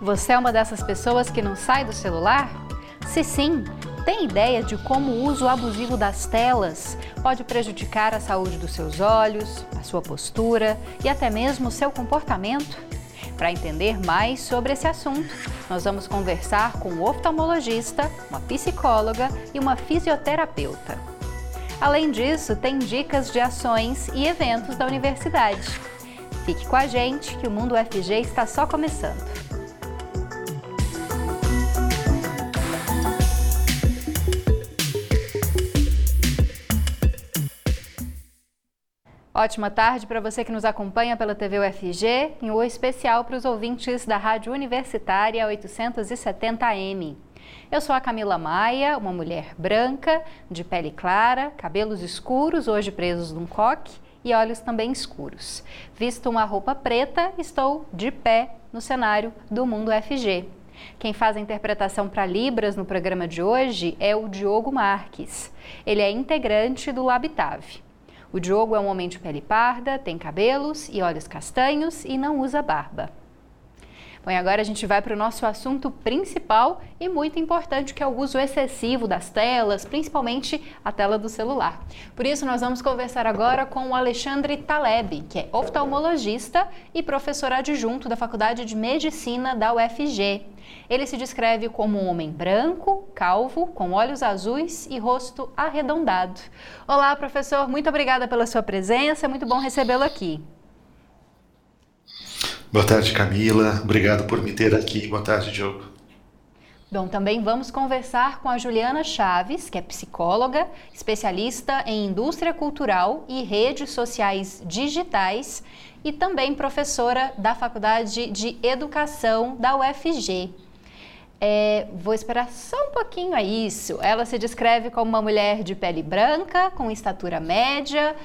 Você é uma dessas pessoas que não sai do celular? Se sim, tem ideia de como o uso abusivo das telas pode prejudicar a saúde dos seus olhos, a sua postura e até mesmo o seu comportamento? Para entender mais sobre esse assunto, nós vamos conversar com um oftalmologista, uma psicóloga e uma fisioterapeuta. Além disso, tem dicas de ações e eventos da universidade. Fique com a gente que o Mundo UFG está só começando. Ótima tarde para você que nos acompanha pela TV UFG e um especial para os ouvintes da Rádio Universitária 870M. Eu sou a Camila Maia, uma mulher branca, de pele clara, cabelos escuros, hoje presos num coque e olhos também escuros. Visto uma roupa preta, estou de pé no cenário do Mundo UFG. Quem faz a interpretação para Libras no programa de hoje é o Diogo Marques. Ele é integrante do Labitave. O Diogo é um homem de pele parda, tem cabelos e olhos castanhos e não usa barba. Bom, e agora a gente vai para o nosso assunto principal e muito importante, que é o uso excessivo das telas, principalmente a tela do celular. Por isso, nós vamos conversar agora com o Alexandre Taleb, que é oftalmologista e professor adjunto da Faculdade de Medicina da UFG. Ele se descreve como um homem branco, calvo, com olhos azuis e rosto arredondado. Olá, professor, muito obrigada pela sua presença, é muito bom recebê-lo aqui. Boa tarde, Camila. Obrigado por me ter aqui. Boa tarde, Diogo. Bom, também vamos conversar com a Juliana Chaves, que é psicóloga, especialista em indústria cultural e redes sociais digitais e também professora da Faculdade de Educação da UFG. É, vou esperar só um pouquinho a isso. Ela se descreve como uma mulher de pele branca, com estatura média,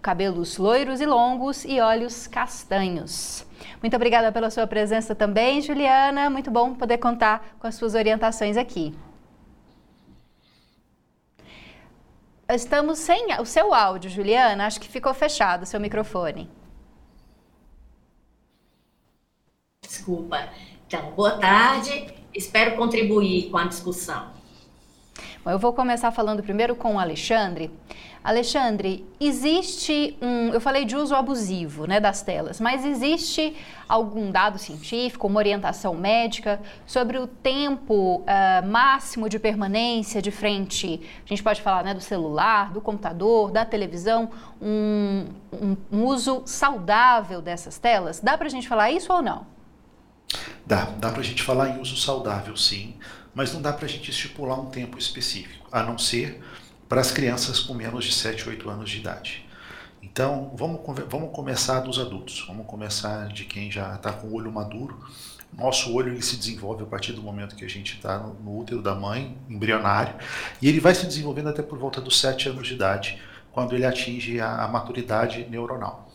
cabelos loiros e longos e olhos castanhos. Muito obrigada pela sua presença também, Juliana. Muito bom poder contar com as suas orientações aqui. Estamos sem o seu áudio, Juliana. Acho que ficou fechado o seu microfone. Desculpa. Então, boa tarde. Espero contribuir com a discussão. Bom, eu vou começar falando primeiro com o Alexandre. Alexandre, existe um. Eu falei de uso abusivo né, das telas, mas existe algum dado científico, uma orientação médica sobre o tempo uh, máximo de permanência de frente? A gente pode falar né, do celular, do computador, da televisão, um, um, um uso saudável dessas telas? Dá para a gente falar isso ou não? Dá, dá para a gente falar em uso saudável, sim, mas não dá para a gente estipular um tempo específico, a não ser para as crianças com menos de 7, 8 anos de idade. Então, vamos, vamos começar dos adultos, vamos começar de quem já está com o olho maduro. Nosso olho ele se desenvolve a partir do momento que a gente está no, no útero da mãe, embrionário, e ele vai se desenvolvendo até por volta dos 7 anos de idade, quando ele atinge a, a maturidade neuronal.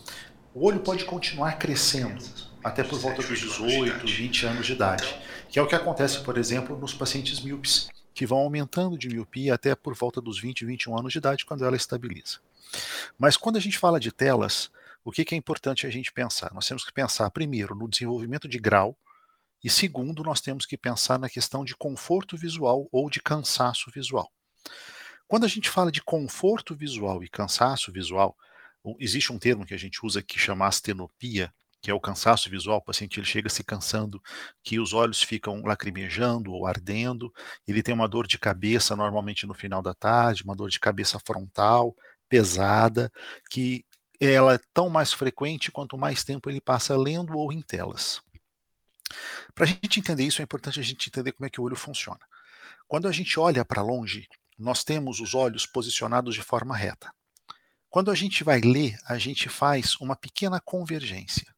O olho pode continuar crescendo até por volta dos 18, 20 anos de idade, que é o que acontece, por exemplo, nos pacientes míopes que vão aumentando de miopia até por volta dos 20, 21 anos de idade, quando ela estabiliza. Mas quando a gente fala de telas, o que, que é importante a gente pensar? Nós temos que pensar, primeiro, no desenvolvimento de grau, e segundo, nós temos que pensar na questão de conforto visual ou de cansaço visual. Quando a gente fala de conforto visual e cansaço visual, existe um termo que a gente usa que chama astenopia, que é o cansaço visual, o paciente ele chega se cansando, que os olhos ficam lacrimejando ou ardendo, ele tem uma dor de cabeça normalmente no final da tarde, uma dor de cabeça frontal, pesada, que ela é tão mais frequente quanto mais tempo ele passa lendo ou em telas. Para a gente entender isso, é importante a gente entender como é que o olho funciona. Quando a gente olha para longe, nós temos os olhos posicionados de forma reta. Quando a gente vai ler, a gente faz uma pequena convergência.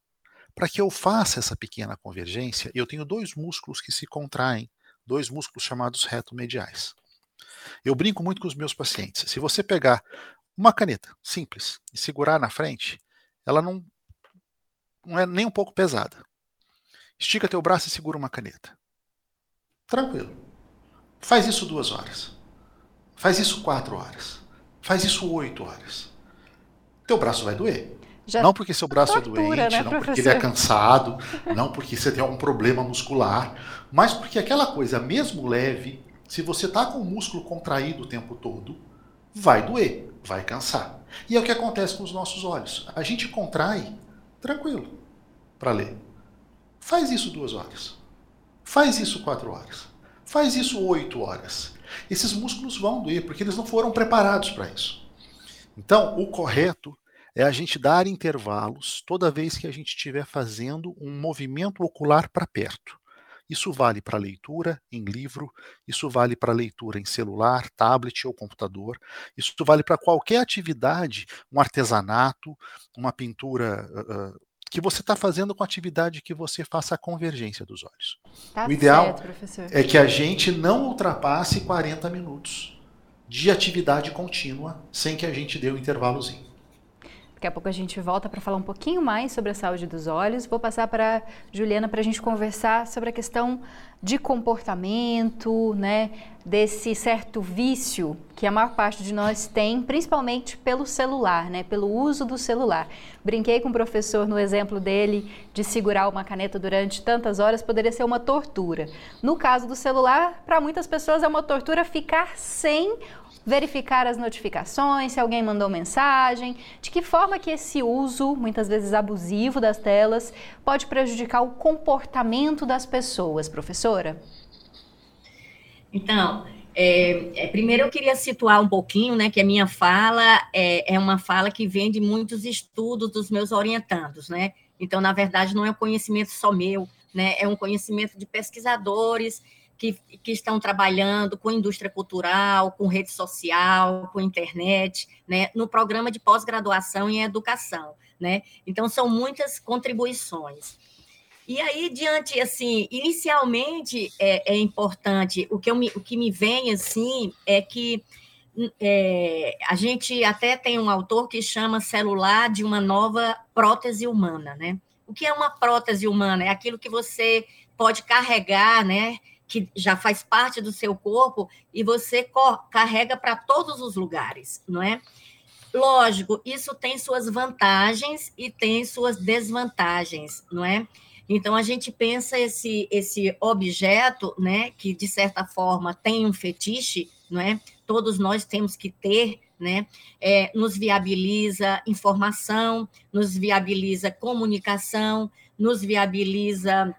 Para que eu faça essa pequena convergência, eu tenho dois músculos que se contraem, dois músculos chamados retomediais. Eu brinco muito com os meus pacientes. Se você pegar uma caneta simples e segurar na frente, ela não, não é nem um pouco pesada. Estica teu braço e segura uma caneta. Tranquilo. Faz isso duas horas. Faz isso quatro horas. Faz isso oito horas. Teu braço vai doer. Já não porque seu braço é tortura, é doente, né, não professor? porque ele é cansado, não porque você tem algum problema muscular, mas porque aquela coisa, mesmo leve, se você está com o músculo contraído o tempo todo, vai doer, vai cansar. E é o que acontece com os nossos olhos. A gente contrai tranquilo para ler. Faz isso duas horas. Faz isso quatro horas. Faz isso oito horas. Esses músculos vão doer porque eles não foram preparados para isso. Então, o correto é a gente dar intervalos toda vez que a gente estiver fazendo um movimento ocular para perto. Isso vale para leitura em livro, isso vale para leitura em celular, tablet ou computador, isso vale para qualquer atividade, um artesanato, uma pintura uh, que você está fazendo com a atividade que você faça a convergência dos olhos. Tá o ideal certo, é que a gente não ultrapasse 40 minutos de atividade contínua sem que a gente dê um intervalozinho. Daqui a pouco a gente volta para falar um pouquinho mais sobre a saúde dos olhos. Vou passar para Juliana para a gente conversar sobre a questão de comportamento, né, desse certo vício que a maior parte de nós tem, principalmente pelo celular, né, pelo uso do celular. Brinquei com o professor no exemplo dele de segurar uma caneta durante tantas horas poderia ser uma tortura. No caso do celular, para muitas pessoas é uma tortura ficar sem verificar as notificações, se alguém mandou mensagem, de que forma que esse uso, muitas vezes abusivo das telas, pode prejudicar o comportamento das pessoas, professora? Então, é, é, primeiro eu queria situar um pouquinho, né, que a minha fala é, é uma fala que vem de muitos estudos dos meus orientandos, né? Então, na verdade, não é um conhecimento só meu, né? É um conhecimento de pesquisadores que, que estão trabalhando com indústria cultural, com rede social, com internet, né, no programa de pós-graduação em educação, né? Então são muitas contribuições. E aí, diante, assim, inicialmente é, é importante, o que, eu me, o que me vem, assim, é que é, a gente até tem um autor que chama celular de uma nova prótese humana, né? O que é uma prótese humana? É aquilo que você pode carregar, né? Que já faz parte do seu corpo e você carrega para todos os lugares, não é? Lógico, isso tem suas vantagens e tem suas desvantagens, não é? Então a gente pensa esse esse objeto, né, que de certa forma tem um fetiche, não é? Todos nós temos que ter, né? É, nos viabiliza informação, nos viabiliza comunicação, nos viabiliza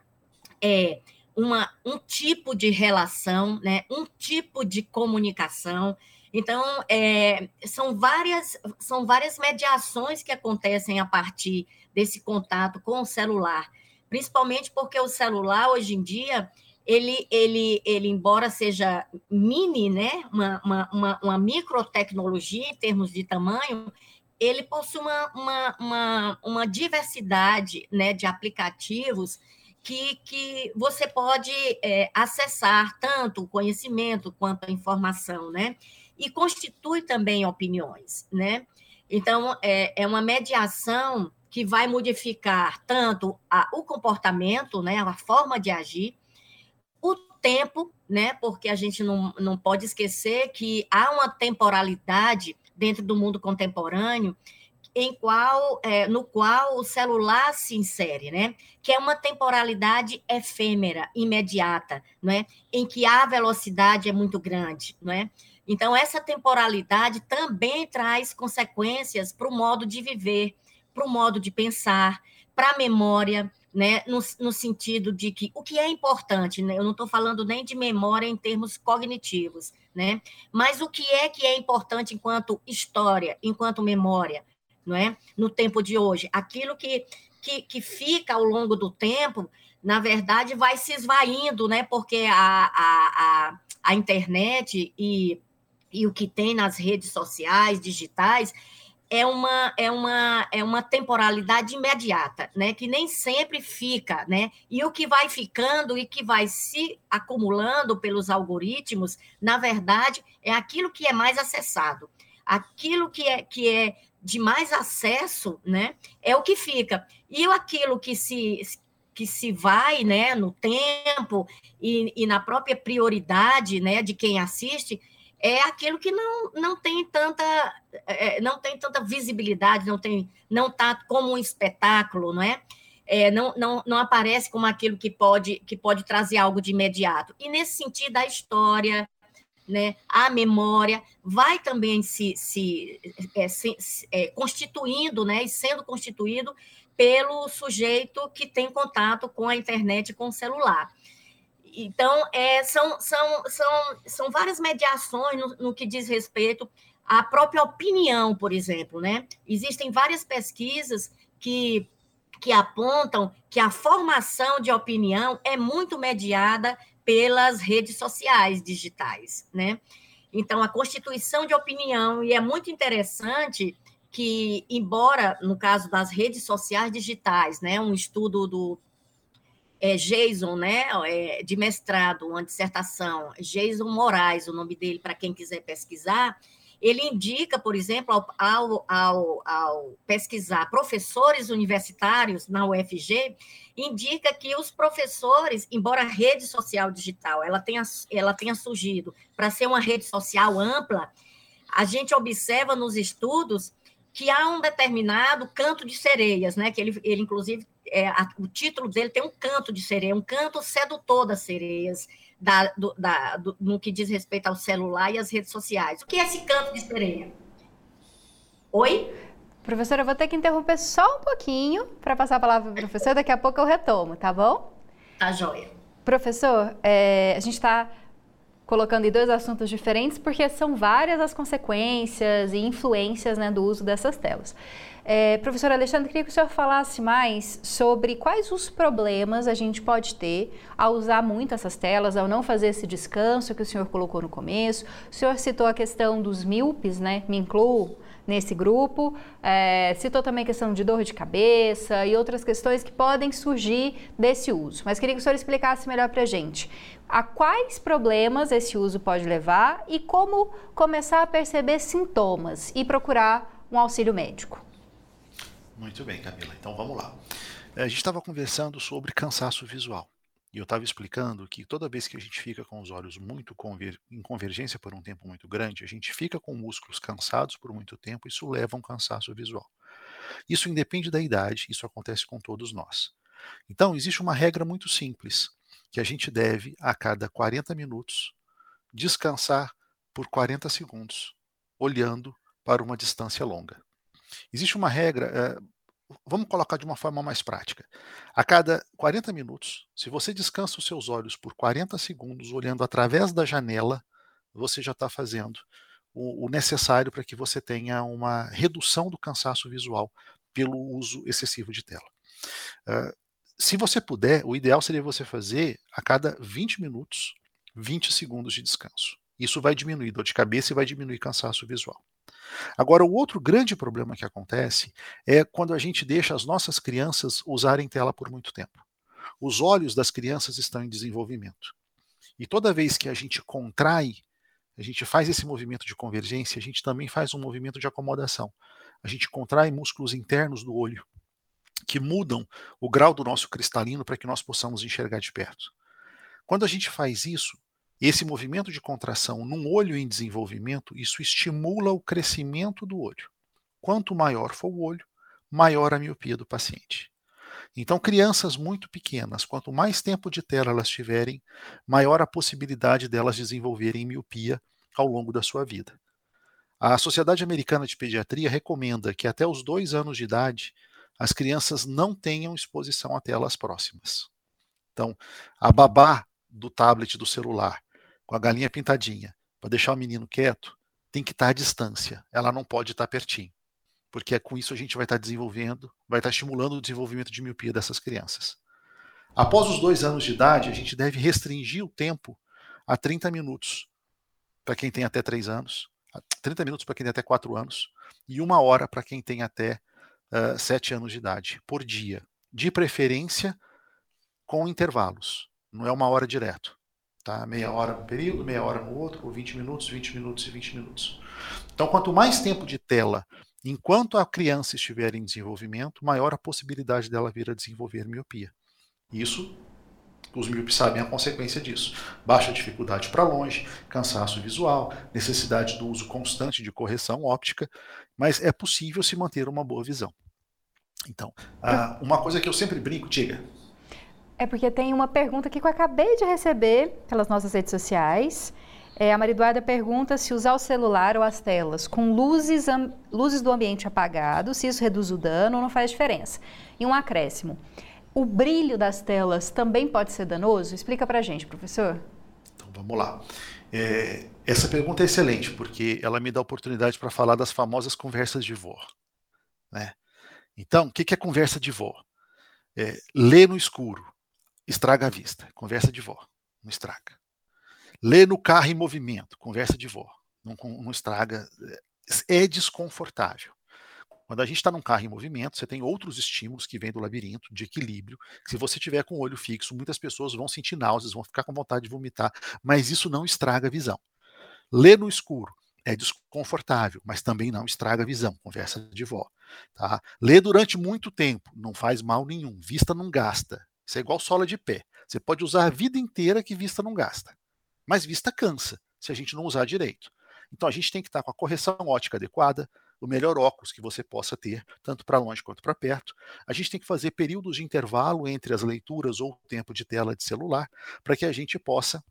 é, uma, um tipo de relação, né? um tipo de comunicação. Então, é, são, várias, são várias mediações que acontecem a partir desse contato com o celular, principalmente porque o celular, hoje em dia, ele, ele, ele embora seja mini, né? uma, uma, uma, uma microtecnologia em termos de tamanho, ele possui uma, uma, uma, uma diversidade né, de aplicativos que, que você pode é, acessar tanto o conhecimento quanto a informação, né? E constitui também opiniões, né? Então, é, é uma mediação que vai modificar tanto a, o comportamento, né, a forma de agir, o tempo, né, porque a gente não, não pode esquecer que há uma temporalidade dentro do mundo contemporâneo em qual, é, no qual o celular se insere, né? Que é uma temporalidade efêmera, imediata, não é? Em que a velocidade é muito grande, não é? Então essa temporalidade também traz consequências para o modo de viver, para o modo de pensar, para a memória, né? No, no, sentido de que o que é importante, né? Eu não estou falando nem de memória em termos cognitivos, né? Mas o que é que é importante enquanto história, enquanto memória, não é? No tempo de hoje, aquilo que, que, que fica ao longo do tempo, na verdade, vai se esvaindo, né? Porque a, a, a, a internet e, e o que tem nas redes sociais, digitais, é uma, é uma, é uma temporalidade imediata, né? Que nem sempre fica, né? E o que vai ficando e que vai se acumulando pelos algoritmos, na verdade, é aquilo que é mais acessado, aquilo que é, que é de mais acesso, né, é o que fica. E aquilo que se que se vai, né, no tempo e, e na própria prioridade, né, de quem assiste, é aquilo que não, não tem tanta é, não tem tanta visibilidade, não tem não tá como um espetáculo, não é? é? não, não, não aparece como aquilo que pode que pode trazer algo de imediato. E nesse sentido a história, né, a memória vai também se, se, é, se é, constituindo, né, e sendo constituído pelo sujeito que tem contato com a internet, com o celular. Então, é, são, são, são, são várias mediações no, no, que diz respeito à própria opinião, por exemplo. Né? Existem várias pesquisas que, que apontam que a formação de opinião é muito mediada pelas redes sociais digitais. Né? Então, a constituição de opinião, e é muito interessante que, embora no caso das redes sociais digitais, né, um estudo do é, Jason, né, é, de mestrado, uma dissertação, Jason Moraes, o nome dele, para quem quiser pesquisar, ele indica, por exemplo, ao, ao, ao, pesquisar professores universitários na UFG, indica que os professores, embora a rede social digital ela tenha, ela tenha surgido para ser uma rede social ampla, a gente observa nos estudos que há um determinado canto de sereias, né? Que ele, ele inclusive, é, a, o título dele tem um canto de sereia, um canto sedutor das sereias, da, do, da, do, no que diz respeito ao celular e às redes sociais. O que é esse canto de sereia? Oi? Professora, eu vou ter que interromper só um pouquinho para passar a palavra para o professor, daqui a pouco eu retomo, tá bom? Tá joia. Professor, é, a gente está colocando em dois assuntos diferentes, porque são várias as consequências e influências né, do uso dessas telas. É, professor Alexandre, queria que o senhor falasse mais sobre quais os problemas a gente pode ter ao usar muito essas telas, ao não fazer esse descanso que o senhor colocou no começo. O senhor citou a questão dos míopes, né? Me incluo nesse grupo. É, citou também a questão de dor de cabeça e outras questões que podem surgir desse uso. Mas queria que o senhor explicasse melhor para a gente a quais problemas esse uso pode levar e como começar a perceber sintomas e procurar um auxílio médico. Muito bem, Camila. Então vamos lá. É, a gente estava conversando sobre cansaço visual. E eu estava explicando que toda vez que a gente fica com os olhos muito conver em convergência por um tempo muito grande, a gente fica com músculos cansados por muito tempo, isso leva a um cansaço visual. Isso independe da idade, isso acontece com todos nós. Então, existe uma regra muito simples, que a gente deve, a cada 40 minutos, descansar por 40 segundos, olhando para uma distância longa. Existe uma regra, é, vamos colocar de uma forma mais prática. A cada 40 minutos, se você descansa os seus olhos por 40 segundos olhando através da janela, você já está fazendo o, necessário para que você tenha uma redução do cansaço visual pelo uso excessivo de tela. Uh, se você puder, o ideal seria você fazer a cada 20 minutos, 20 segundos de descanso. Isso vai diminuir dor de cabeça e vai diminuir cansaço visual. Agora, o outro grande problema que acontece é quando a gente deixa as nossas crianças usarem tela por muito tempo. Os olhos das crianças estão em desenvolvimento. E toda vez que a gente contrai, a gente faz esse movimento de convergência, a gente também faz um movimento de acomodação. A gente contrai músculos internos do olho, que mudam o grau do nosso cristalino para que nós possamos enxergar de perto. Quando a gente faz isso, esse movimento de contração num olho em desenvolvimento, isso estimula o crescimento do olho. Quanto maior for o olho, maior a miopia do paciente. Então, crianças muito pequenas, quanto mais tempo de tela elas tiverem, maior a possibilidade delas desenvolverem miopia ao longo da sua vida. A Sociedade Americana de Pediatria recomenda que até os dois anos de idade as crianças não tenham exposição a telas próximas. Então, a babá do tablet do celular, com a galinha pintadinha, para deixar o menino quieto, tem que estar à distância, ela não pode estar pertinho. Porque é com isso a gente vai estar desenvolvendo, vai estar estimulando o desenvolvimento de miopia dessas crianças. Após os dois anos de idade, a gente deve restringir o tempo a 30 minutos para quem tem até 3 anos, 30 minutos para quem tem até 4 anos, e uma hora para quem tem até uh, 7 anos de idade, por dia. De preferência com intervalos, não é uma hora direto. Tá? Meia hora no período, meia hora no outro, ou 20 minutos, 20 minutos e 20 minutos. Então, quanto mais tempo de tela enquanto a criança estiver em desenvolvimento, maior a possibilidade dela vir a desenvolver miopia. Isso Os míopes sabem a consequência disso. Baixa dificuldade para longe, cansaço visual, necessidade do uso constante de correção óptica, mas é possível se manter uma boa visão. Então, ah, uma coisa que eu sempre brinco, diga. É porque tem uma pergunta que eu acabei de receber pelas nossas redes sociais. É, a Mariduarda pergunta se usar o celular ou as telas com luzes, luzes do ambiente apagado, se isso reduz o dano ou não faz diferença. E um acréscimo. O brilho das telas também pode ser danoso? Explica pra gente, professor. Então vamos lá. É, essa pergunta é excelente, porque ela me dá oportunidade para falar das famosas conversas de vó. Né? Então, o que é conversa de vó? É, no escuro, estraga a vista. Conversa de vó, não estraga. Ler no carro em movimento, conversa de vó, não, não estraga. É desconfortável. Quando a gente está num carro em movimento, você tem outros estímulos que vêm do labirinto, de equilíbrio. Se você tiver com o olho fixo, muitas pessoas vão sentir náuseas, vão ficar com vontade de vomitar, mas isso não estraga a visão. Ler no escuro é desconfortável, mas também não estraga a visão, conversa de vó. Tá? Ler durante muito tempo não faz mal nenhum, vista não gasta. Isso é igual sola de pé. Você pode usar a vida inteira que vista não gasta. Mas vista cansa, se a gente não usar direito. Então a gente tem que estar com a correção ótica adequada, o melhor óculos que você possa ter, tanto para longe quanto para perto. A gente tem que fazer períodos de intervalo entre as leituras ou tempo de tela de celular, para que a gente possa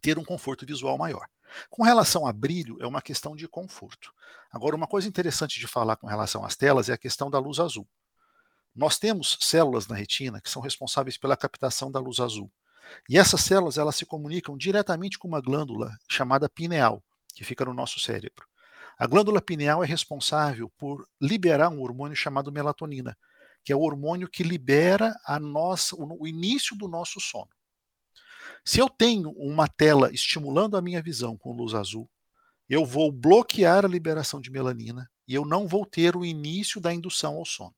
ter um conforto visual maior. Com relação a brilho, é uma questão de conforto. Agora, uma coisa interessante de falar com relação às telas é a questão da luz azul. Nós temos células na retina que são responsáveis pela captação da luz azul. E essas células elas se comunicam diretamente com uma glândula chamada pineal, que fica no nosso cérebro. A glândula pineal é responsável por liberar um hormônio chamado melatonina, que é o hormônio que libera a nossa, o início do nosso sono. Se eu tenho uma tela estimulando a minha visão com luz azul, eu vou bloquear a liberação de melanina e eu não vou ter o início da indução ao sono.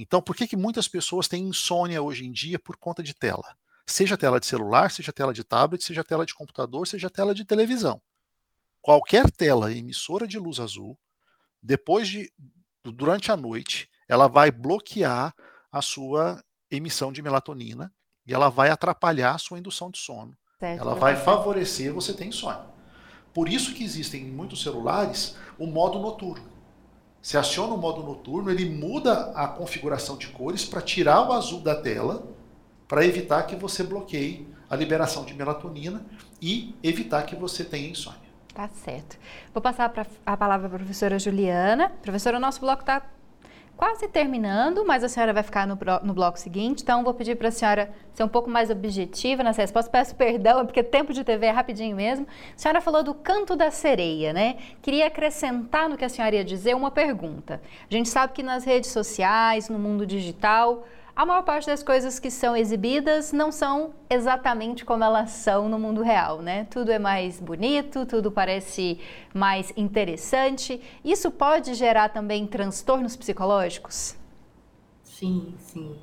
Então, por que, que muitas pessoas têm insônia hoje em dia por conta de tela? Seja tela de celular, seja tela de tablet, seja tela de computador, seja tela de televisão. Qualquer tela emissora de luz azul, depois de durante a noite, ela vai bloquear a sua emissão de melatonina e ela vai atrapalhar a sua indução de sono. Certo, ela vai favorecer você ter insônia. Por isso que existem em muitos celulares o modo noturno. Se aciona o modo noturno, ele muda a configuração de cores para tirar o azul da tela, para evitar que você bloqueie a liberação de melatonina e evitar que você tenha insônia. Tá certo. Vou passar a palavra para a professora Juliana. Professora, o nosso bloco está quase terminando, mas a senhora vai ficar no, no bloco seguinte, então vou pedir para a senhora ser um pouco mais objetiva nessa resposta. Peço perdão, porque tempo de TV é rapidinho mesmo. A senhora falou do canto da sereia, né? Queria acrescentar no que a senhora ia dizer uma pergunta. A gente sabe que nas redes sociais, no mundo digital, a maior parte das coisas que são exibidas não são exatamente como elas são no mundo real, né? Tudo é mais bonito, tudo parece mais interessante. Isso pode gerar também transtornos psicológicos? Sim, sim.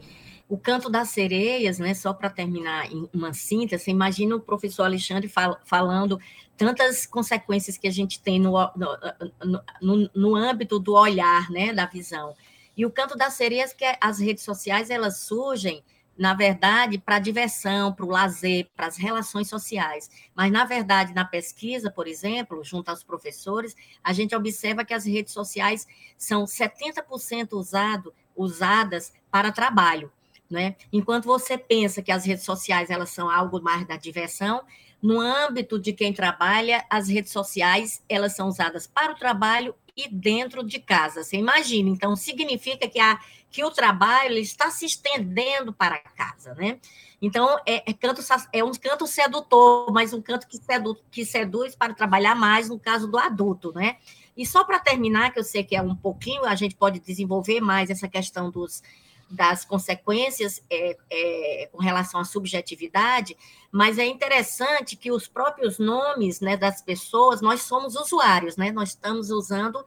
O canto das sereias, né, só para terminar em uma síntese, imagina o professor Alexandre fal falando tantas consequências que a gente tem no, no, no, no âmbito do olhar, né, da visão. E o canto das sereias, que é, as redes sociais, elas surgem, na verdade, para diversão, para o lazer, para as relações sociais. Mas, na verdade, na pesquisa, por exemplo, junto aos professores, a gente observa que as redes sociais são 70% usado, usadas para trabalho. Né? Enquanto você pensa que as redes sociais elas são algo mais da diversão, no âmbito de quem trabalha, as redes sociais elas são usadas para o trabalho e dentro de casa. Você imagina, então significa que, a, que o trabalho está se estendendo para casa, né? Então, é, é, canto, é um canto sedutor, mas um canto que, sedu, que seduz para trabalhar mais no caso do adulto, né? E só para terminar, que eu sei que é um pouquinho, a gente pode desenvolver mais essa questão dos, das consequências é, é, com relação à subjetividade, mas é interessante que os próprios nomes né, das pessoas, nós somos usuários, né? Nós estamos usando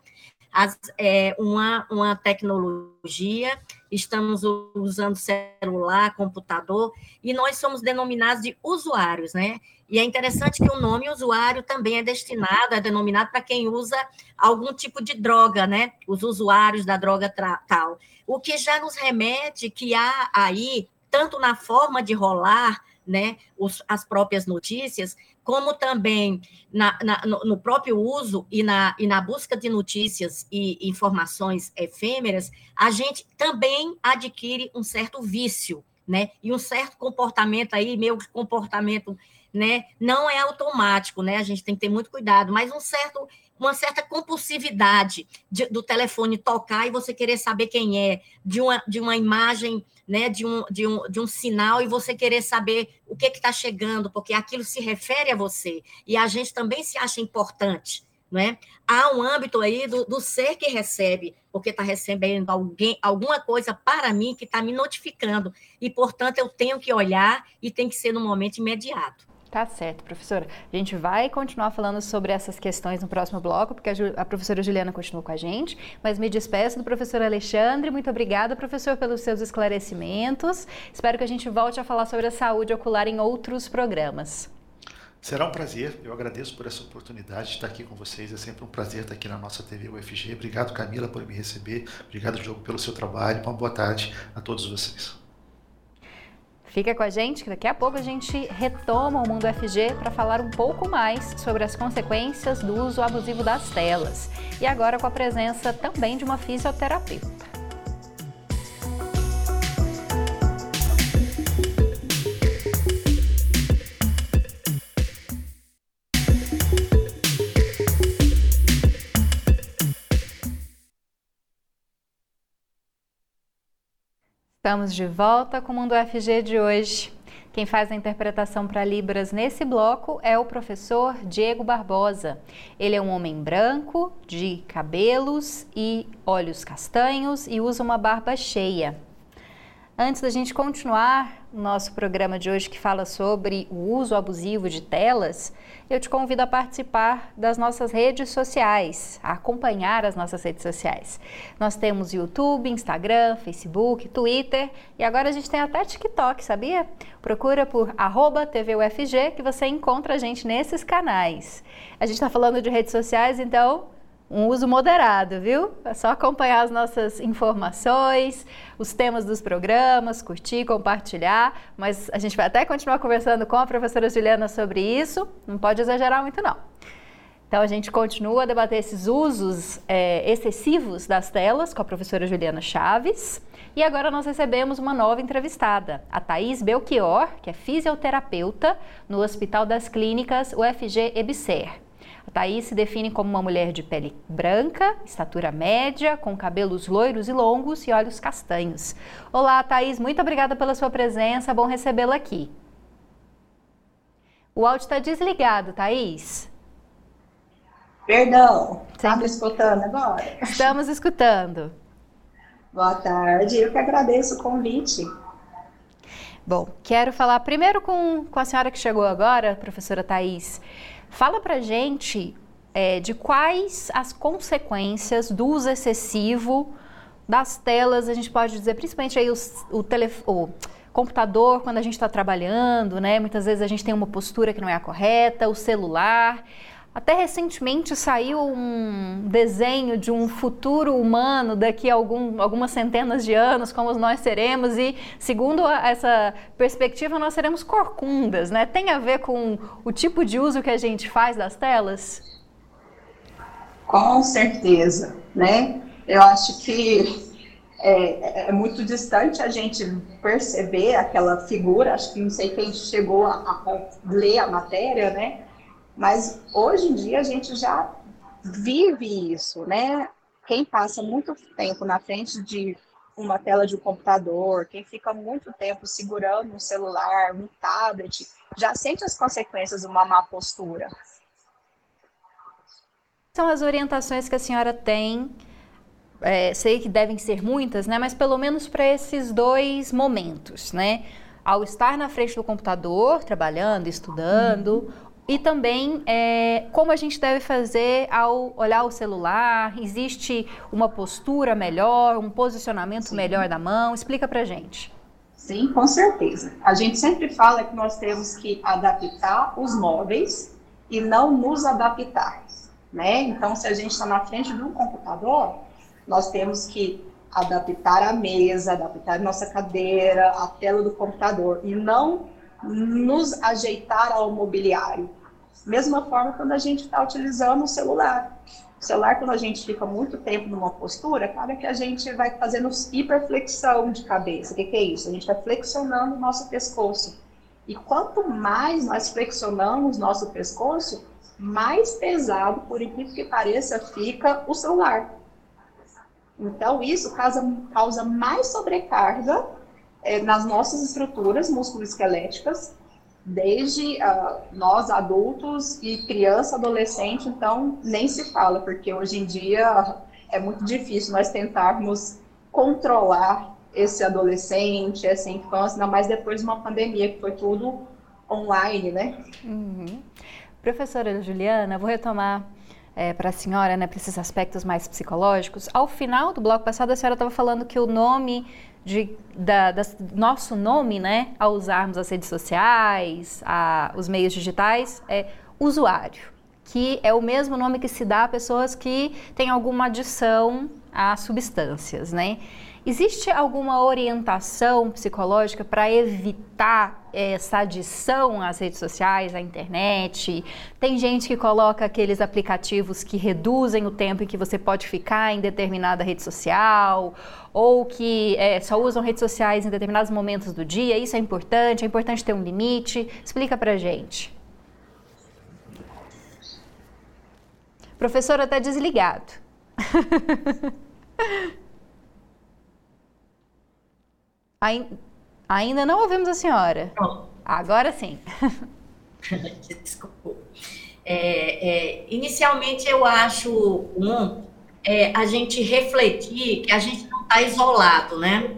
as, é, uma, uma tecnologia, estamos usando celular, computador, e nós somos denominados de usuários, né? E é interessante que o nome usuário também é destinado, é denominado para quem usa algum tipo de droga, né? Os usuários da droga tal. O que já nos remete que há aí, tanto na forma de rolar, né, os, as próprias notícias, como também na, na, no, no, próprio uso e na, e na busca de notícias e informações efêmeras, a gente também adquire um certo vício, né, e um certo comportamento aí, meu comportamento, né, não é automático, né, a gente tem que ter muito cuidado, mas um certo uma certa compulsividade de, do telefone tocar e você querer saber quem é, de uma, de uma imagem, né, de, um, de, um, de um sinal, e você querer saber o que está chegando, porque aquilo se refere a você, e a gente também se acha importante. Não é? Há um âmbito aí do, do ser que recebe, porque está recebendo alguém, alguma coisa para mim que está me notificando, e, portanto, eu tenho que olhar e tem que ser no momento imediato. Tá certo, professora. A gente vai continuar falando sobre essas questões no próximo bloco, porque a, a, professora Juliana continua com a gente, mas me despeço do professor Alexandre. Muito obrigada, professor, pelos seus esclarecimentos. Espero que a gente volte a falar sobre a saúde ocular em outros programas. Será um prazer, eu agradeço por essa oportunidade de estar aqui com vocês. É sempre um prazer estar aqui na nossa TV UFG. Obrigado, Camila, por me receber. Obrigado, Diogo, pelo seu trabalho. Uma boa tarde a todos vocês. Fica com a gente que daqui a pouco a gente retoma o Mundo FG para falar um pouco mais sobre as consequências do uso abusivo das telas. E agora com a presença também de uma fisioterapeuta. Estamos de volta com o Mundo FG de hoje. Quem faz a interpretação para Libras nesse bloco é o professor Diego Barbosa. Ele é um homem branco, de cabelos e olhos castanhos e usa uma barba cheia. Antes da gente continuar nosso programa de hoje que fala sobre o uso abusivo de telas, eu te convido a participar das nossas redes sociais, a acompanhar as nossas redes sociais. Nós temos YouTube, Instagram, Facebook, Twitter e agora a gente tem até TikTok, sabia? Procura por TVUFG que você encontra a gente nesses canais. A gente está falando de redes sociais, então um uso moderado, viu? É só acompanhar as nossas informações, os temas dos programas, curtir, compartilhar, mas a gente vai até continuar conversando com a professora Juliana sobre isso, não pode exagerar muito não. Então a gente continua a debater esses usos é, excessivos das telas com a professora Juliana Chaves. E agora nós recebemos uma nova entrevistada, a Thaís Belchior, que é fisioterapeuta no Hospital das Clínicas UFG EBSER. A Thaís se define como uma mulher de pele branca, estatura média, com cabelos loiros e longos e olhos castanhos. Olá, Thaís, muito obrigada pela sua presença, bom recebê-la aqui. O áudio está desligado, Thaís. Perdão, está me escutando agora? Estamos escutando. Boa tarde, eu que agradeço o convite. Bom, quero falar primeiro com, com a senhora que chegou agora, professora Thaís. Fala pra gente é, de quais as consequências do uso excessivo das telas, a gente pode dizer, principalmente aí os, o, telef o computador quando a gente está trabalhando, né? Muitas vezes a gente tem uma postura que não é a correta, o celular. Até recentemente saiu um desenho de um futuro humano daqui a algum, algumas centenas de anos, como nós seremos, e segundo essa perspectiva, nós seremos corcundas, né? Tem a ver com o tipo de uso que a gente faz das telas? Com certeza, né? Eu acho que é, é, muito distante a gente perceber aquela figura, acho que não sei quem chegou a, a ler a matéria, né? Mas hoje em dia a gente já vive isso, né? Quem passa muito tempo na frente de uma tela de um computador, quem fica muito tempo segurando um celular, um tablet, já sente as consequências de uma má postura. São as orientações que a senhora tem é, sei que devem ser muitas, né? Mas pelo menos para esses dois momentos, né? Ao estar na frente do computador, trabalhando, estudando, e também é, como a gente deve fazer ao olhar o celular. Existe uma postura melhor, um posicionamento Sim. melhor da mão? Explica para gente. Sim, com certeza. A gente sempre fala que nós temos que adaptar os móveis e não nos adaptar, né? Então, se a gente está na frente de um computador, nós temos que adaptar a mesa, adaptar a nossa cadeira, a tela do computador e não nos ajeitar ao mobiliário. Mesma forma quando a gente está utilizando o celular. O celular, quando a gente fica muito tempo numa postura, acaba que a gente vai fazendo hiperflexão de cabeça. O que, que é isso? A gente vai flexionando o nosso pescoço. E quanto mais nós flexionamos nosso pescoço, mais pesado, por incrível que pareça, fica o celular. Então, isso causa, causa mais sobrecarga é, nas nossas estruturas musculoesqueléticas, desde uh, nós adultos e criança, adolescente, então nem se fala, porque hoje em dia é muito difícil nós tentarmos controlar esse adolescente, essa infância, ainda mais depois de uma pandemia, que foi tudo online, né? Uhum. Professora Juliana, vou retomar é, para a senhora, né, para esses aspectos mais psicológicos. Ao final do bloco passado, a senhora estava falando que o nome de, da, da, nosso nome, né, ao usarmos as redes sociais, a, os meios digitais, é usuário, que é o mesmo nome que se dá a pessoas que têm alguma adição a substâncias, né? Existe alguma orientação psicológica para evitar essa adição às redes sociais, à internet? Tem gente que coloca aqueles aplicativos que reduzem o tempo em que você pode ficar em determinada rede social, ou que é, só usam redes sociais em determinados momentos do dia. Isso é importante? É importante ter um limite? Explica para gente. Professor, até desligado. Ainda não ouvimos a senhora. Agora sim. Desculpa. É, é, inicialmente, eu acho um, é, a gente refletir que a gente não está isolado, né?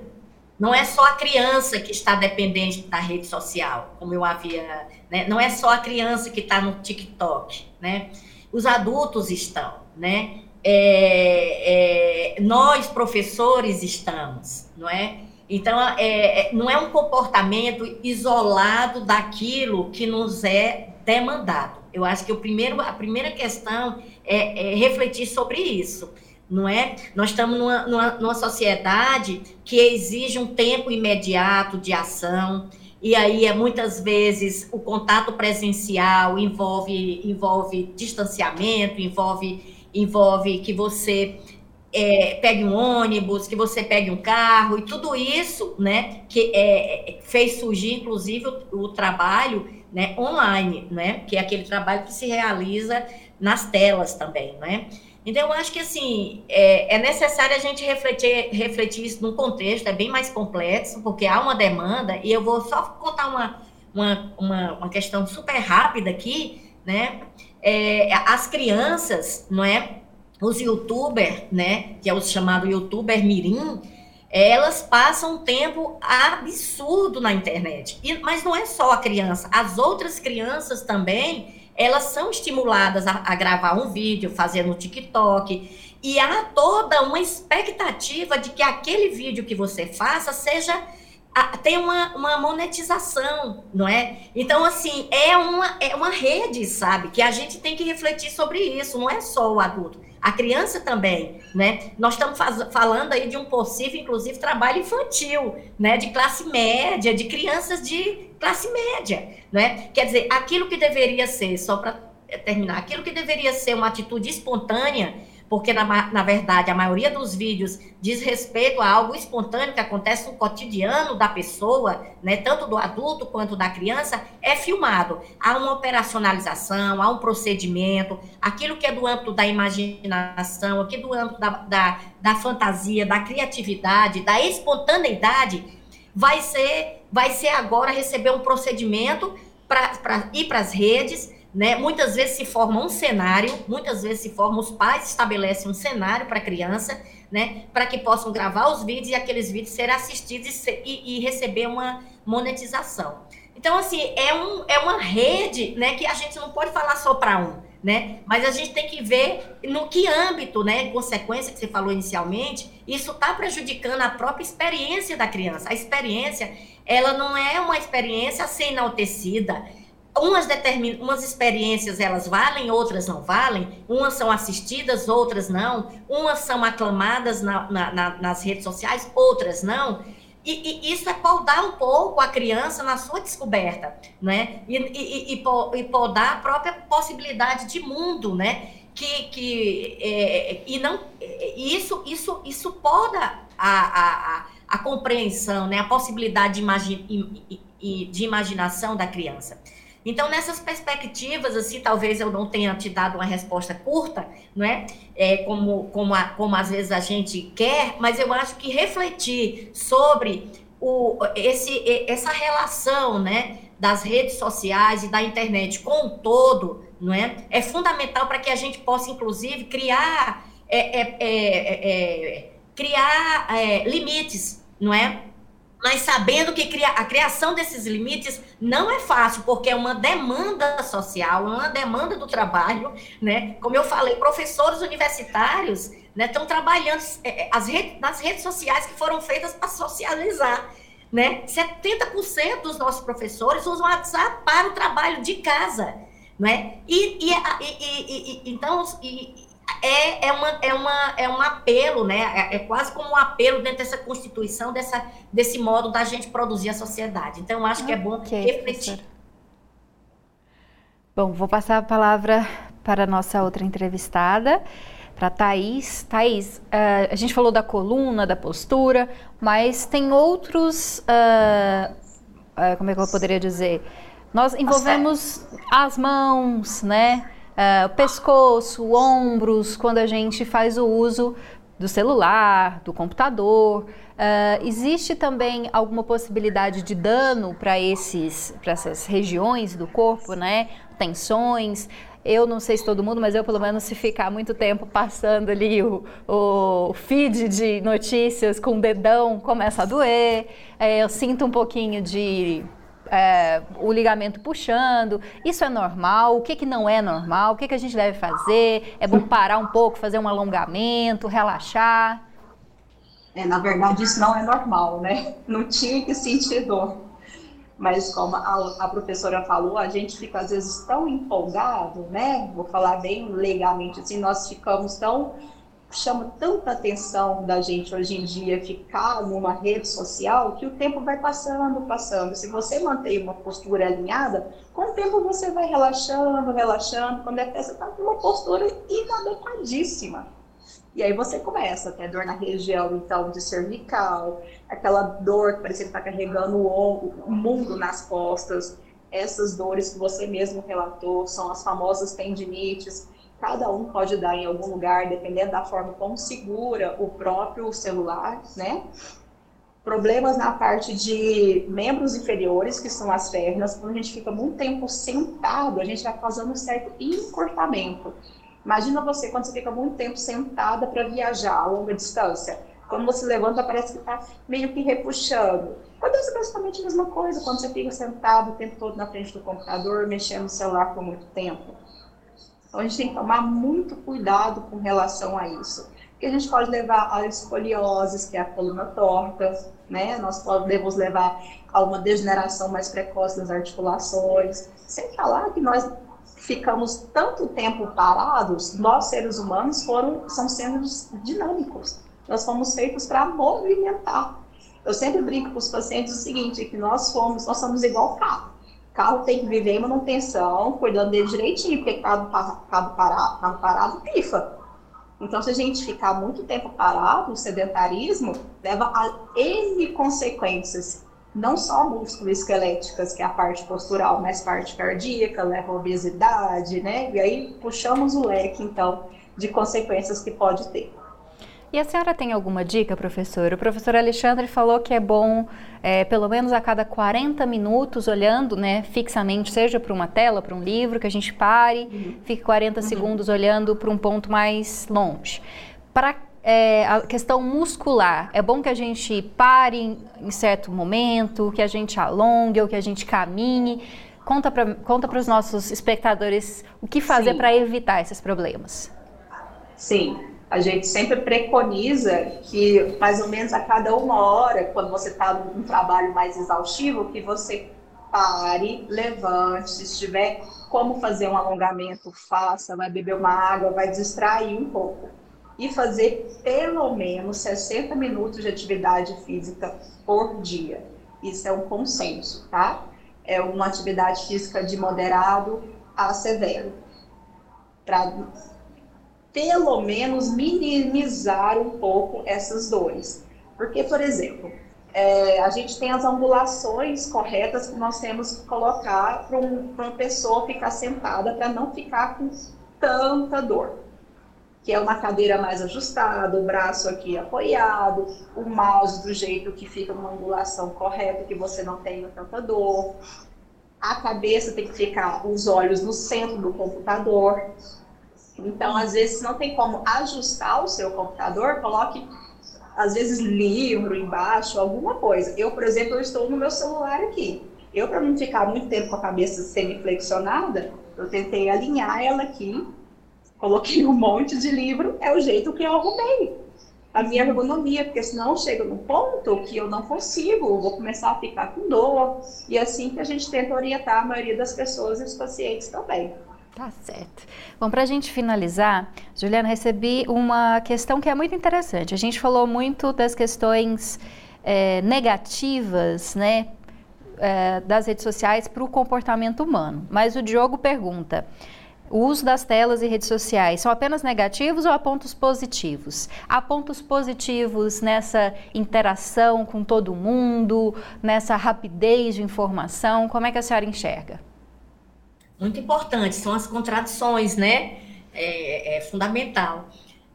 Não é só a criança que está dependente da rede social, como eu havia. Né? Não é só a criança que está no TikTok, né? Os adultos estão, né? É, é, nós, professores, estamos, não é? Então, é, é, não é um comportamento isolado daquilo que nos é demandado. Eu acho que o primeiro, a primeira questão é, é refletir sobre isso, não é? Nós estamos numa, numa, numa sociedade que exige um tempo imediato de ação, e aí é muitas vezes o contato presencial envolve envolve distanciamento, envolve envolve que você é, pegue um ônibus, que você pegue um carro, e tudo isso, né, que é, fez surgir, inclusive, o, o, trabalho né, online, né, que é aquele trabalho que se realiza nas telas também, né. Então, eu acho que, assim, é, é necessário a gente refletir, refletir isso num contexto, é bem mais complexo, porque há uma demanda, e eu vou só contar uma, uma, uma, uma questão super rápida aqui, né, é, as crianças, não é, os youtubers, né, que é o chamado youtuber mirim, elas passam um tempo absurdo na internet. E, mas não é só a criança, as outras crianças também, elas são estimuladas a, a gravar um vídeo, fazer no TikTok, e há toda uma expectativa de que aquele vídeo que você faça seja tem uma, uma monetização, não é? Então, assim, é uma, é uma rede, sabe? Que a gente tem que refletir sobre isso, não é só o adulto. A criança também, né? Nós estamos falando aí de um possível, inclusive, trabalho infantil, né? De classe média, de crianças de classe média, né? Quer dizer, aquilo que deveria ser, só para terminar, aquilo que deveria ser uma atitude espontânea, porque na, na verdade a maioria dos vídeos diz respeito a algo espontâneo que acontece no cotidiano da pessoa, né, tanto do adulto quanto da criança, é filmado. Há uma operacionalização, há um procedimento, aquilo que é do âmbito da imaginação, aqui do âmbito da, da, da fantasia, da criatividade, da espontaneidade, vai ser, vai ser agora receber um procedimento para ir para as redes né? Muitas vezes se forma um cenário, muitas vezes se forma, os pais estabelecem um cenário para a criança, né? Para que possam gravar os vídeos e aqueles vídeos serem assistidos e, e, e, receber uma monetização. Então, assim, é, um, é uma rede, né? Que a gente não pode falar só para um, né? Mas a gente tem que ver no que âmbito, né? Consequência que você falou inicialmente, isso está prejudicando a própria experiência da criança. A experiência, ela não é uma experiência sem enaltecida umas, determin... umas experiências elas valem, outras não valem, umas são assistidas, outras não, umas são aclamadas na, na, na, nas redes sociais, outras não. E, e, isso é podar um pouco a criança na sua descoberta, né? E, e, e, e podar a própria possibilidade de mundo, né? Que, que é, e não isso isso isso poda a, a, a compreensão, né? A possibilidade de, imagi de imaginação da criança. Então, nessas perspectivas, assim, talvez eu não tenha te dado uma resposta curta, não é? é como, como, a, como às vezes a gente quer, mas eu acho que refletir sobre o, esse, essa relação, né, das redes sociais e da internet com o todo, não é? É fundamental para que a gente possa, inclusive, criar, é, é, é, é criar é, limites, não é? Mas sabendo que a criação desses limites não é fácil, porque é uma demanda social, uma demanda do trabalho, né? Como eu falei, professores universitários né, estão trabalhando é, é, as redes, nas redes sociais que foram feitas para socializar. Né? 70% dos nossos professores usam WhatsApp para o trabalho de casa. Né? E, e, e, e então, e, é, é, uma, é, uma, é um apelo, né? É, é, quase como um apelo dentro dessa Constituição, dessa, desse modo da gente produzir a sociedade. Então, acho que é bom okay, refletir. Professora. Bom, vou passar a palavra para a nossa outra entrevistada, para a Thais. Thais, uh, a gente falou da coluna, da postura, mas tem outros, uh, uh, como é que eu poderia dizer? Nós envolvemos as mãos, né? Uh, pescoço, ombros, quando a gente faz o uso do celular, do computador. Uh, existe também alguma possibilidade de dano para esses, para essas regiões do corpo, né? Tensões. Eu não sei se todo mundo, mas eu pelo menos se ficar muito tempo passando ali o, o feed de notícias com o dedão começa a doer. É, eu sinto um pouquinho de é, o ligamento puxando. Isso é normal? O que, que não é normal? O que, que a gente deve fazer? É bom parar um pouco, fazer um alongamento, relaxar? É, na verdade, isso não é normal, né? Não tinha que sentir dor. Mas como a, a, professora falou, a gente fica às vezes tão empolgado, né? Vou falar bem legalmente assim, nós ficamos tão chama tanta atenção da gente hoje em dia ficar numa rede social que o tempo vai passando, passando. Se você mantém uma postura alinhada, com o tempo você vai relaxando, relaxando. Quando é que você está com uma postura inadequadíssima. E aí você começa a ter dor na região, então, de cervical, aquela dor que parece que está carregando o, o mundo nas costas. Essas dores que você mesmo relatou são as famosas tendinites cada um pode dar em algum lugar, dependendo da forma como segura o próprio celular, né? Problemas na parte de membros inferiores, que são as pernas, quando a gente fica muito tempo sentado, a gente vai causando um certo encurtamento. Imagina você quando você fica muito tempo sentada para viajar a longa distância. Quando você levanta, parece que está meio que repuxando. Ser basicamente a mesma coisa quando você fica sentado o tempo todo na frente do computador, mexendo no celular por muito tempo. Então a gente tem que tomar muito cuidado com relação a isso. Porque a gente pode levar a escoliose, que é a coluna torta, né? Nós podemos levar a uma degeneração mais precoce das articulações. Sem falar que nós ficamos tanto tempo parados, nós seres humanos foram, são seres dinâmicos. Nós fomos feitos para movimentar. Eu sempre brinco com os pacientes o seguinte, que nós fomos, nós somos igual carro carro tem que viver em manutenção, cuidando dele direitinho, porque carro, carro, parado, carro parado pifa. Então, se a gente ficar muito tempo parado, o sedentarismo leva a N consequências, não só músculo-esqueléticas, que é a parte postural, mas parte cardíaca, leva a obesidade, né? E aí puxamos o leque, então, de consequências que pode ter. E a senhora tem alguma dica, professor? O professor Alexandre falou que é bom, é, pelo menos a cada 40 minutos, olhando né, fixamente, seja para uma tela, para um livro, que a gente pare, uhum. fique 40 uhum. segundos olhando para um ponto mais longe. Para é, a questão muscular, é bom que a gente pare em, em certo momento, que a gente alongue ou que a gente caminhe. Conta para conta os nossos espectadores o que fazer para evitar esses problemas. Sim, a gente sempre preconiza que mais ou menos a cada uma hora, quando você está num trabalho mais exaustivo, que você pare, levante, se tiver como fazer um alongamento, faça, vai beber uma água, vai distrair um pouco. e fazer pelo menos 60 minutos de atividade física por dia. Isso é um consenso, tá? É uma atividade física de moderado a severo. Para pelo menos minimizar um pouco essas dores. Porque, por exemplo, é, a gente tem as angulações corretas que nós temos que colocar para um, uma pessoa ficar sentada para não ficar com tanta dor. Que é uma cadeira mais ajustada, o braço aqui apoiado, o mouse do jeito que fica numa angulação correta, que você não tenha tanta dor. A cabeça tem que ficar, os olhos no centro do computador. Então, às vezes, não tem como ajustar o seu computador, coloque às vezes livro embaixo, alguma coisa. Eu, por exemplo, eu estou no meu celular aqui. Eu, para não ficar muito tempo com a cabeça semi-flexionada, eu tentei alinhar ela aqui, coloquei um monte de livro, é o jeito que eu arrumei a minha ergonomia, porque senão chega num ponto que eu não consigo, vou começar a ficar com dor, e é assim que a gente tenta orientar a maioria das pessoas e os pacientes também. Tá certo. Bom, para a gente finalizar, Juliana, recebi uma questão que é muito interessante. A gente falou muito das questões é, negativas, né, é, das redes sociais para o comportamento humano. Mas o Diogo pergunta: o uso das telas e redes sociais são apenas negativos ou há pontos positivos? Há pontos positivos nessa interação com todo mundo, nessa rapidez de informação? Como é que a senhora enxerga? Muito importante, são as contradições, né? É, é, fundamental.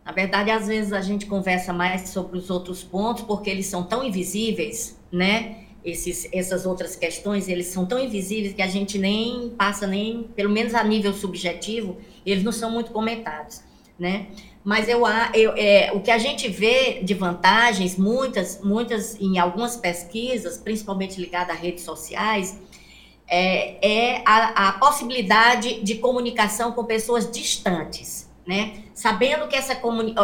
Na verdade, às vezes a gente conversa mais sobre os outros pontos porque eles são tão invisíveis, né? Esses, essas outras questões, eles são tão invisíveis que a gente nem passa nem, pelo menos a nível subjetivo, eles não são muito comentados, né? Mas eu, eu é, o que a gente vê de vantagens, muitas, muitas em algumas pesquisas, principalmente ligadas a redes sociais, é, é a, a, possibilidade de comunicação com pessoas distantes, né? Sabendo que essa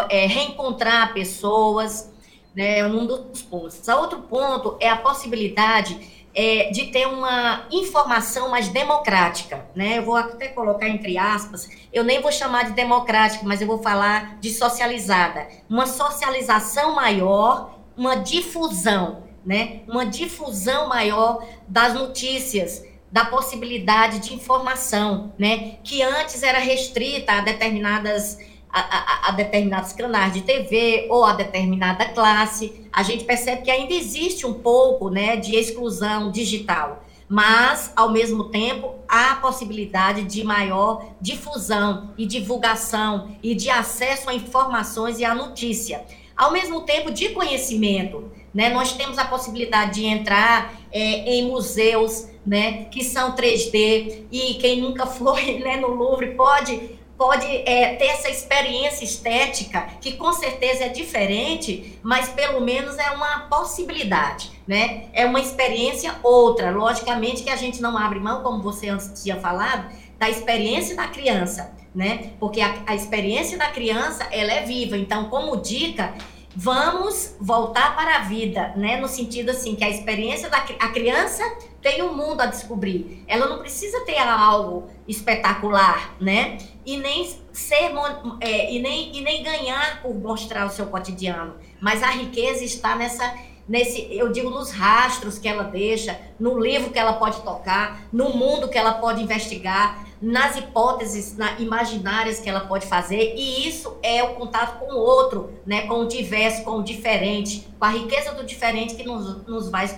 é, reencontrar pessoas, né, é um dos pontos. Outro ponto é a possibilidade é, de ter uma informação mais democrática, né? Eu vou até colocar entre aspas, eu nem vou chamar de democrática, mas eu vou falar de socializada, uma socialização maior, uma difusão, né? Uma difusão maior das notícias, da possibilidade de informação, né, que antes era restrita a determinadas a, a, a, determinados canais de TV ou a determinada classe, a gente percebe que ainda existe um pouco né, de exclusão digital, mas, ao mesmo tempo, há a possibilidade de maior difusão e divulgação e de acesso a informações e à notícia. Ao mesmo tempo, de conhecimento. Né? Nós temos a possibilidade de entrar é, em museus né, que são 3D, e quem nunca foi né, no Louvre pode, pode é, ter essa experiência estética, que com certeza é diferente, mas pelo menos é uma possibilidade, né? É uma experiência outra. Logicamente que a gente não abre mão, como você antes tinha falado, da experiência da criança, né? Porque a, a experiência da criança, ela é viva. Então, como dica, vamos voltar para a vida, né? No sentido assim que a experiência da a criança tem um mundo a descobrir. Ela não precisa ter algo espetacular, né? E nem ser é, e nem e nem ganhar por mostrar o seu cotidiano. Mas a riqueza está nessa nesse, eu digo, nos rastros que ela deixa, no livro que ela pode tocar, no mundo que ela pode investigar, nas hipóteses na, imaginárias que ela pode fazer, e isso é o contato com o outro, né, com o diverso, com o diferente, com a riqueza do diferente que nos, nos, vai,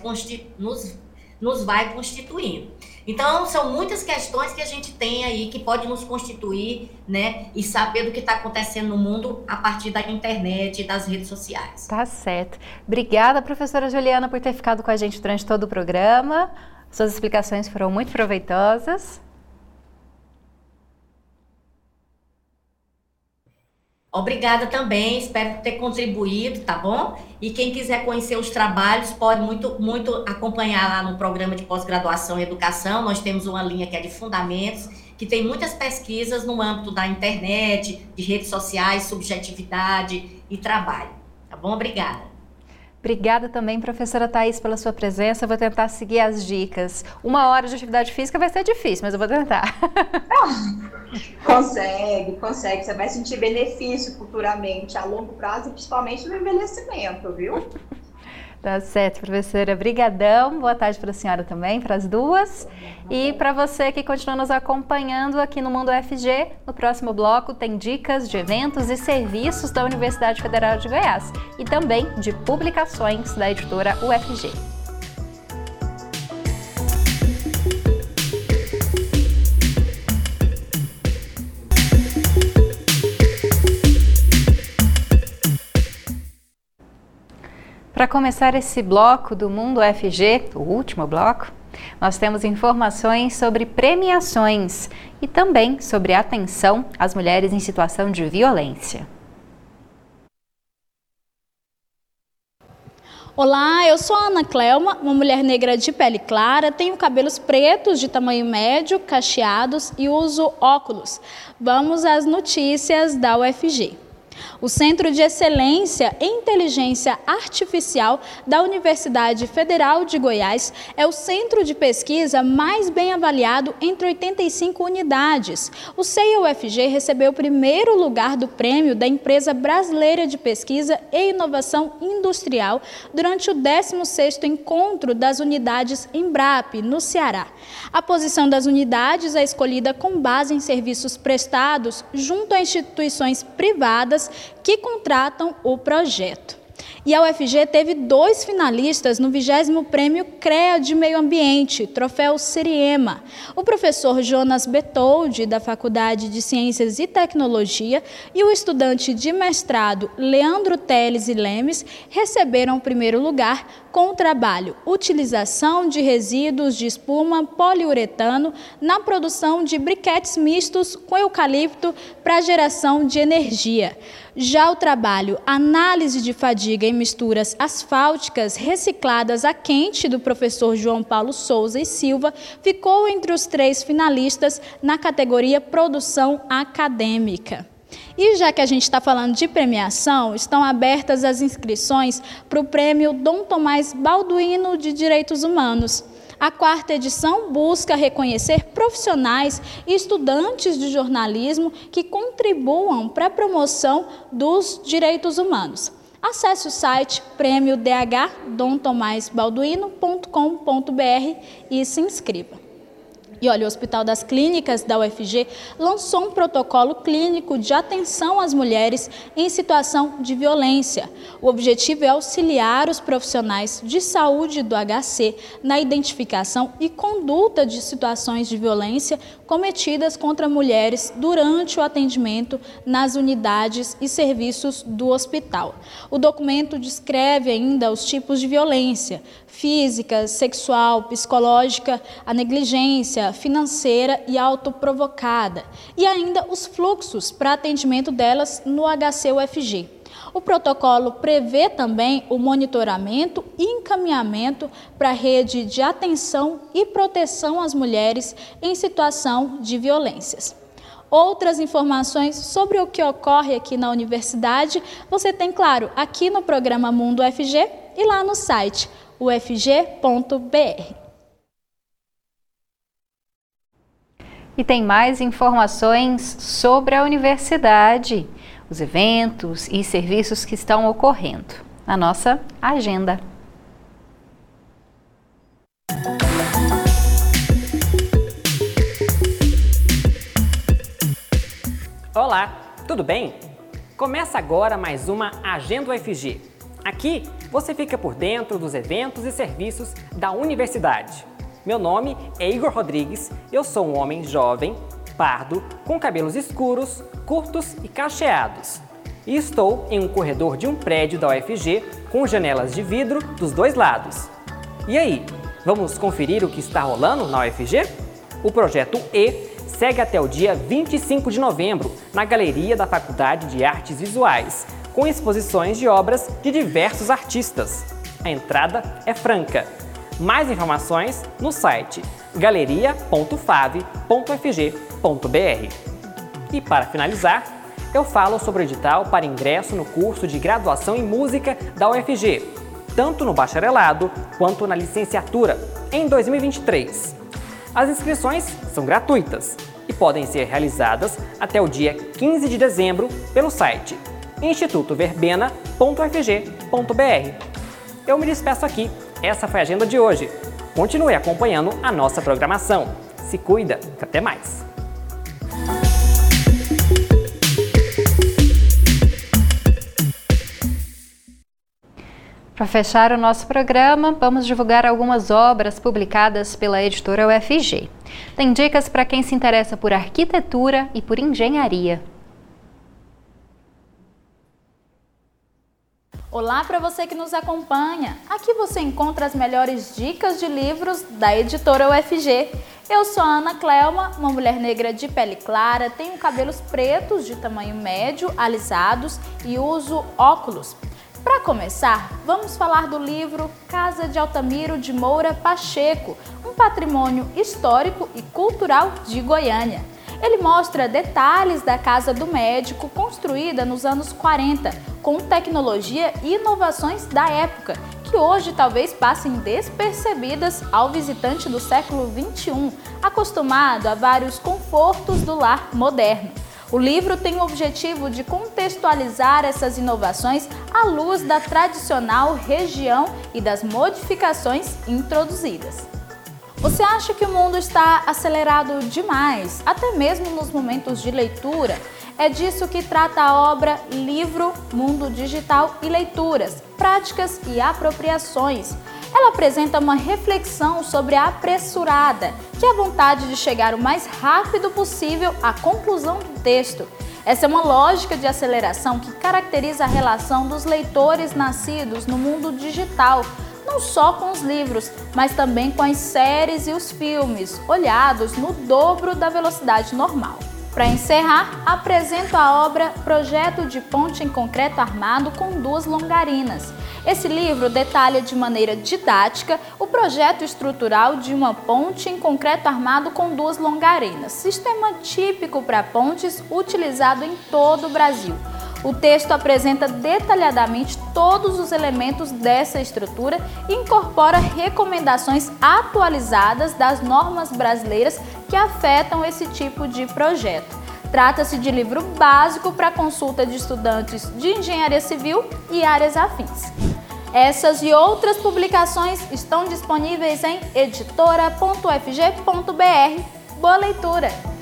nos, nos vai constituindo. Então, são muitas questões que a gente tem aí que pode nos constituir, né? E saber do que está acontecendo no mundo a partir da internet e das redes sociais. Tá certo. Obrigada, professora Juliana, por ter ficado com a gente durante todo o programa. Suas explicações foram muito proveitosas. Obrigada também, espero ter contribuído, tá bom? E quem quiser conhecer os trabalhos pode muito, muito acompanhar lá no programa de pós-graduação em educação. Nós temos uma linha que é de fundamentos, que tem muitas pesquisas no âmbito da internet, de redes sociais, subjetividade e trabalho. Tá bom? Obrigada. Obrigada também, professora Thais, pela sua presença. Eu vou tentar seguir as dicas. Uma hora de atividade física vai ser difícil, mas eu vou tentar. consegue, consegue. Você vai sentir benefício futuramente, a longo prazo, principalmente no envelhecimento, viu? Tá certo, professora. Brigadão. Boa tarde para a senhora também, para as duas. E para você que continua nos acompanhando aqui no Mundo FG, no próximo bloco tem dicas de eventos e serviços da Universidade Federal de Goiás e também de publicações da editora UFG. Para começar esse bloco do Mundo FG, o último bloco, nós temos informações sobre premiações e também sobre atenção às mulheres em situação de violência. Olá, eu sou a Ana Clelma, uma mulher negra de pele clara, tenho cabelos pretos de tamanho médio, cacheados e uso óculos. Vamos às notícias da UFG. O Centro de Excelência em Inteligência Artificial da Universidade Federal de Goiás é o centro de pesquisa mais bem avaliado entre 85 unidades. O CEA-UFG recebeu o primeiro lugar do prêmio da Empresa Brasileira de Pesquisa e Inovação Industrial durante o 16º Encontro das Unidades Embrap, no Ceará. A posição das unidades é escolhida com base em serviços prestados junto a instituições privadas que contratam o projeto. E a UFG teve dois finalistas no 20 Prêmio CREA de Meio Ambiente, Troféu Seriema. O professor Jonas Betoldi, da Faculdade de Ciências e Tecnologia, e o estudante de mestrado Leandro Teles e Lemes receberam o primeiro lugar com o trabalho Utilização de resíduos de espuma poliuretano na produção de briquetes mistos com eucalipto para geração de energia. Já o trabalho Análise de Fadiga em Misturas Asfálticas Recicladas a Quente, do professor João Paulo Souza e Silva, ficou entre os três finalistas na categoria Produção Acadêmica. E já que a gente está falando de premiação, estão abertas as inscrições para o prêmio Dom Tomás Balduino de Direitos Humanos. A quarta edição busca reconhecer profissionais e estudantes de jornalismo que contribuam para a promoção dos direitos humanos. Acesse o site prêmio-dh-domtomaisbalduino.com.br e se inscreva. E olha, o Hospital das Clínicas da UFG lançou um protocolo clínico de atenção às mulheres em situação de violência. O objetivo é auxiliar os profissionais de saúde do HC na identificação e conduta de situações de violência cometidas contra mulheres durante o atendimento nas unidades e serviços do hospital. O documento descreve ainda os tipos de violência, física, sexual, psicológica, a negligência financeira e autoprovocada, e ainda os fluxos para atendimento delas no HC-UFG. O protocolo prevê também o monitoramento e encaminhamento para a rede de atenção e proteção às mulheres em situação de violências. Outras informações sobre o que ocorre aqui na universidade você tem, claro, aqui no programa Mundo UFG e lá no site ufg.br. E tem mais informações sobre a universidade, os eventos e serviços que estão ocorrendo na nossa agenda. Olá, tudo bem? Começa agora mais uma Agenda UFG. Aqui você fica por dentro dos eventos e serviços da universidade. Meu nome é Igor Rodrigues, eu sou um homem jovem, pardo, com cabelos escuros, curtos e cacheados. E estou em um corredor de um prédio da UFG com janelas de vidro dos dois lados. E aí, vamos conferir o que está rolando na UFG? O projeto E segue até o dia 25 de novembro na Galeria da Faculdade de Artes Visuais, com exposições de obras de diversos artistas. A entrada é franca. Mais informações no site E para finalizar, eu falo sobre o edital para ingresso no curso de graduação em música da UFG. tanto no bacharelado quanto na licenciatura, em 2023. As inscrições são gratuitas e podem ser realizadas até o dia 15 de dezembro pelo site institutoverbena.fg.br. Eu me despeço aqui. Essa foi a agenda de hoje. Continue acompanhando a nossa programação. Se cuida. Até mais. Para fechar o nosso programa, vamos divulgar algumas obras publicadas pela editora UFG. Tem dicas para quem se interessa por arquitetura e por engenharia. Olá para você que nos acompanha. Aqui você encontra as melhores dicas de livros da editora UFG. Eu sou a Ana Clelma, uma mulher negra de pele clara, tenho cabelos pretos de tamanho médio, alisados e uso óculos. Para começar, vamos falar do livro Casa de Altamiro de Moura Pacheco, um patrimônio histórico e cultural de Goiânia. Ele mostra detalhes da casa do médico construída nos anos 40, com tecnologia e inovações da época, que hoje talvez passem despercebidas ao visitante do século 21, acostumado a vários confortos do lar moderno. O livro tem o objetivo de contextualizar essas inovações à luz da tradicional região e das modificações introduzidas. Você acha que o mundo está acelerado demais, até mesmo nos momentos de leitura? É disso que trata a obra Livro, Mundo Digital e Leituras, Práticas e Apropriações, ela apresenta uma reflexão sobre a apressurada, que é a vontade de chegar o mais rápido possível à conclusão do texto. Essa é uma lógica de aceleração que caracteriza a relação dos leitores nascidos no mundo digital, não só com os livros, mas também com as séries e os filmes, olhados no dobro da velocidade normal. Para encerrar, apresento a obra Projeto de Ponte em Concreto Armado com duas longarinas. Esse livro detalha de maneira didática o projeto estrutural de uma ponte em concreto armado com duas longarinas, sistema típico para pontes utilizado em todo o Brasil. O texto apresenta detalhadamente todos os elementos dessa estrutura e incorpora recomendações atualizadas das normas brasileiras que afetam esse tipo de projeto. Trata-se de livro básico para consulta de estudantes de engenharia civil e áreas afins. Essas e outras publicações estão disponíveis em editora.fg.br. Boa leitura!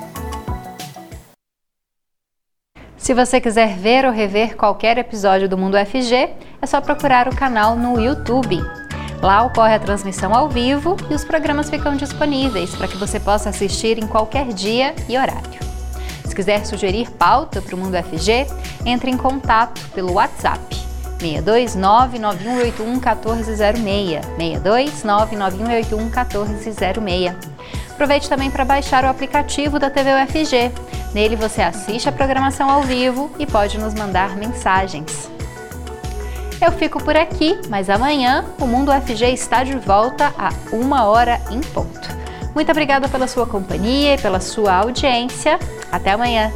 Se você quiser ver ou rever qualquer episódio do Mundo FG, é só procurar o canal no YouTube. Lá ocorre a transmissão ao vivo e os programas ficam disponíveis para que você possa assistir em qualquer dia e horário. Se quiser sugerir pauta para o Mundo FG, entre em contato pelo WhatsApp 629 9181 1406 629 9181 1406. Aproveite também para baixar o aplicativo da TV UFG Nele você assiste a programação ao vivo e pode nos mandar mensagens. Eu fico por aqui, mas amanhã o Mundo FG está de volta a uma hora em ponto. Muito obrigada pela sua companhia e pela sua audiência. Até amanhã!